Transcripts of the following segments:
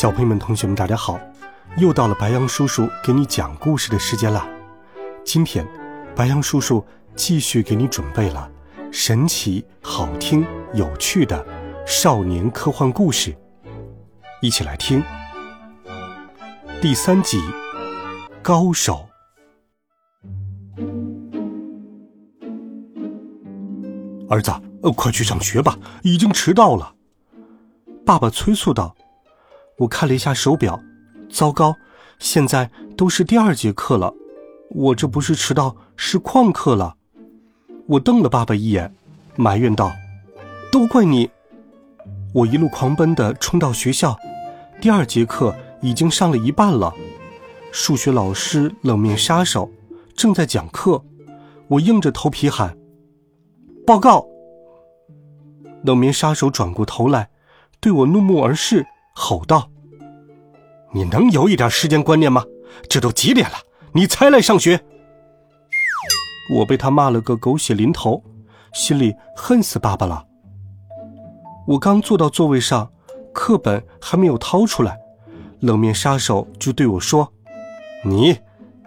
小朋友们、同学们，大家好！又到了白羊叔叔给你讲故事的时间了。今天，白羊叔叔继续给你准备了神奇、好听、有趣的少年科幻故事，一起来听。第三集，高手。儿子，呃，快去上学吧，已经迟到了。爸爸催促道。我看了一下手表，糟糕，现在都是第二节课了，我这不是迟到，是旷课了。我瞪了爸爸一眼，埋怨道：“都怪你！”我一路狂奔的冲到学校，第二节课已经上了一半了，数学老师冷面杀手正在讲课，我硬着头皮喊：“报告！”冷面杀手转过头来，对我怒目而视。吼道：“你能有一点时间观念吗？这都几点了，你才来上学？”我被他骂了个狗血淋头，心里恨死爸爸了。我刚坐到座位上，课本还没有掏出来，冷面杀手就对我说：“你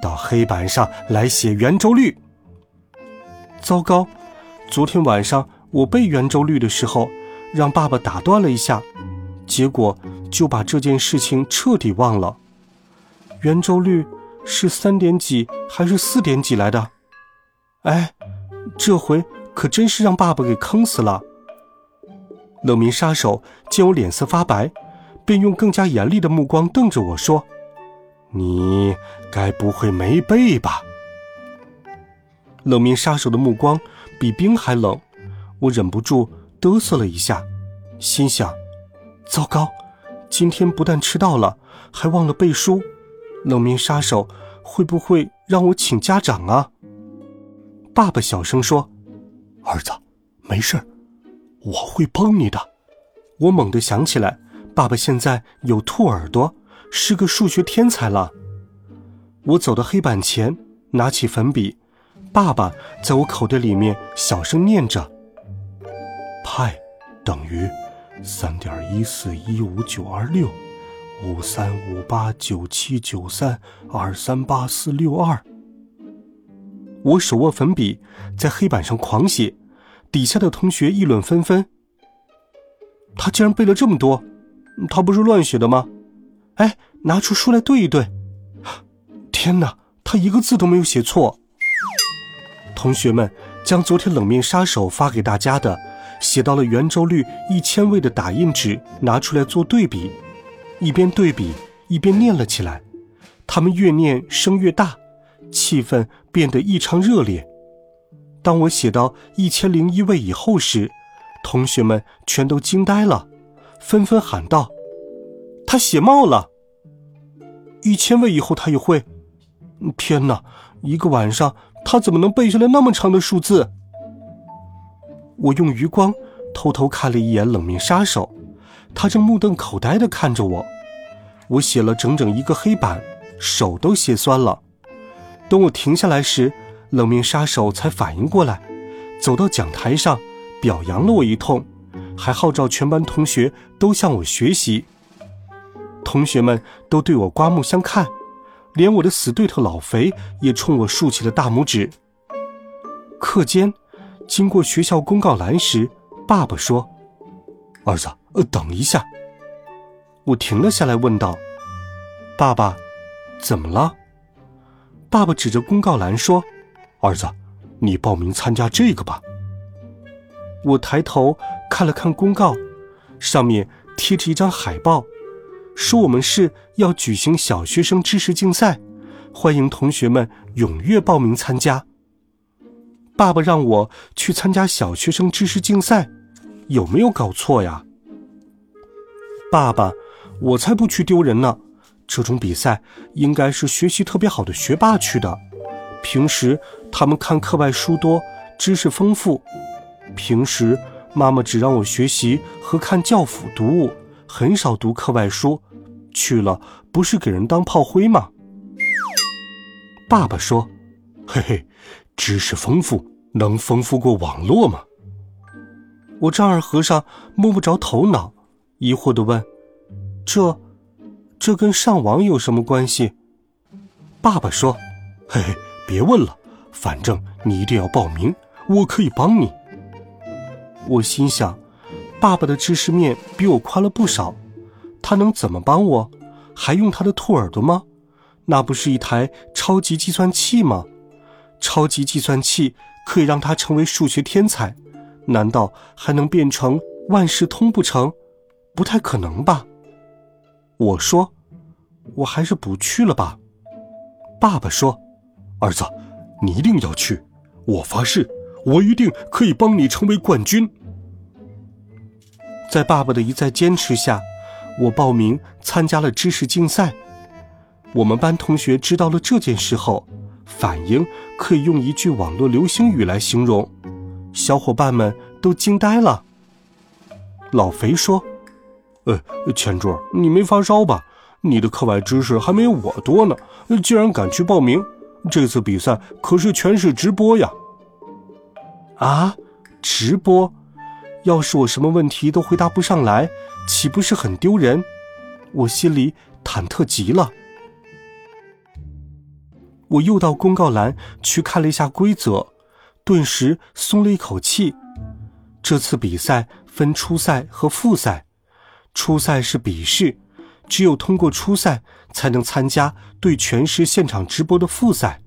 到黑板上来写圆周率。”糟糕，昨天晚上我背圆周率的时候，让爸爸打断了一下，结果。就把这件事情彻底忘了。圆周率是三点几还是四点几来的？哎，这回可真是让爸爸给坑死了。冷面杀手见我脸色发白，便用更加严厉的目光瞪着我说：“你该不会没背吧？”冷面杀手的目光比冰还冷，我忍不住嘚瑟了一下，心想：糟糕。今天不但迟到了，还忘了背书，冷面杀手会不会让我请家长啊？爸爸小声说：“儿子，没事我会帮你的。”我猛地想起来，爸爸现在有兔耳朵，是个数学天才了。我走到黑板前，拿起粉笔，爸爸在我口袋里面小声念着：“派等于。”三点一四一五九二六，五三五八九七九三二三八四六二。我手握粉笔，在黑板上狂写，底下的同学议论纷纷。他竟然背了这么多，他不是乱写的吗？哎，拿出书来对一对。天哪，他一个字都没有写错。同学们将昨天冷面杀手发给大家的。写到了圆周率一千位的打印纸拿出来做对比，一边对比一边念了起来。他们越念声越大，气氛变得异常热烈。当我写到一千零一位以后时，同学们全都惊呆了，纷纷喊道：“他写冒了！一千位以后他也会？天哪！一个晚上他怎么能背下来那么长的数字？”我用余光偷偷看了一眼冷面杀手，他正目瞪口呆地看着我。我写了整整一个黑板，手都写酸了。等我停下来时，冷面杀手才反应过来，走到讲台上表扬了我一通，还号召全班同学都向我学习。同学们都对我刮目相看，连我的死对头老肥也冲我竖起了大拇指。课间。经过学校公告栏时，爸爸说：“儿子，呃，等一下。”我停了下来，问道：“爸爸，怎么了？”爸爸指着公告栏说：“儿子，你报名参加这个吧。”我抬头看了看公告，上面贴着一张海报，说我们市要举行小学生知识竞赛，欢迎同学们踊跃报名参加。爸爸让我去参加小学生知识竞赛，有没有搞错呀？爸爸我才不去丢人呢。这种比赛应该是学习特别好的学霸去的。平时他们看课外书多，知识丰富。平时妈妈只让我学习和看教辅读物，很少读课外书。去了不是给人当炮灰吗？爸爸说：“嘿嘿，知识丰富能丰富过网络吗？”我丈二和尚摸不着头脑，疑惑地问：“这，这跟上网有什么关系？”爸爸说：“嘿嘿，别问了，反正你一定要报名，我可以帮你。”我心想，爸爸的知识面比我宽了不少，他能怎么帮我？还用他的兔耳朵吗？那不是一台超级计算器吗？超级计算器可以让他成为数学天才，难道还能变成万事通不成？不太可能吧。我说，我还是不去了吧。爸爸说：“儿子，你一定要去，我发誓。”我一定可以帮你成为冠军。在爸爸的一再坚持下，我报名参加了知识竞赛。我们班同学知道了这件事后，反应可以用一句网络流行语来形容，小伙伴们都惊呆了。老肥说：“呃，钱柱，你没发烧吧？你的课外知识还没有我多呢，竟然敢去报名！这次比赛可是全市直播呀！”啊，直播！要是我什么问题都回答不上来，岂不是很丢人？我心里忐忑极了。我又到公告栏去看了一下规则，顿时松了一口气。这次比赛分初赛和复赛，初赛是笔试，只有通过初赛才能参加对全市现场直播的复赛。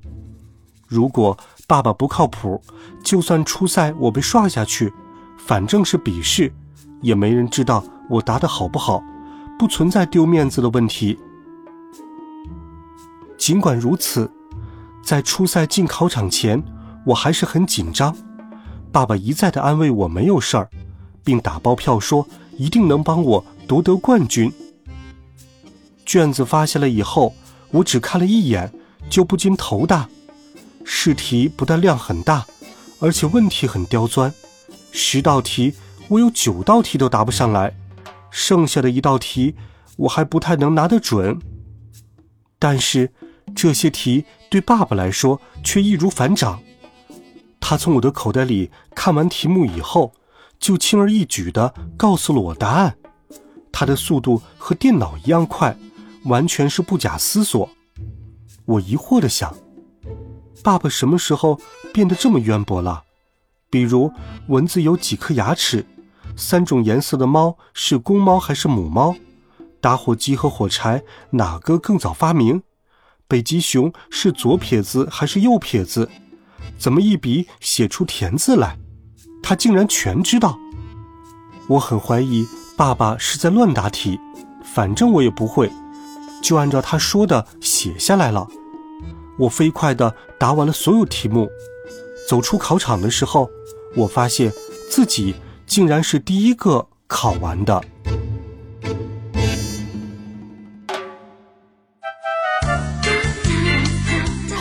如果爸爸不靠谱，就算初赛我被刷下去，反正是笔试，也没人知道我答的好不好，不存在丢面子的问题。尽管如此，在初赛进考场前，我还是很紧张。爸爸一再的安慰我没有事儿，并打包票说一定能帮我夺得冠军。卷子发下来以后，我只看了一眼，就不禁头大。试题不但量很大，而且问题很刁钻。十道题我有九道题都答不上来，剩下的一道题我还不太能拿得准。但是这些题对爸爸来说却易如反掌。他从我的口袋里看完题目以后，就轻而易举地告诉了我答案。他的速度和电脑一样快，完全是不假思索。我疑惑地想。爸爸什么时候变得这么渊博了？比如蚊子有几颗牙齿？三种颜色的猫是公猫还是母猫？打火机和火柴哪个更早发明？北极熊是左撇子还是右撇子？怎么一笔写出田字来？他竟然全知道！我很怀疑爸爸是在乱答题，反正我也不会，就按照他说的写下来了。我飞快地答完了所有题目，走出考场的时候，我发现自己竟然是第一个考完的。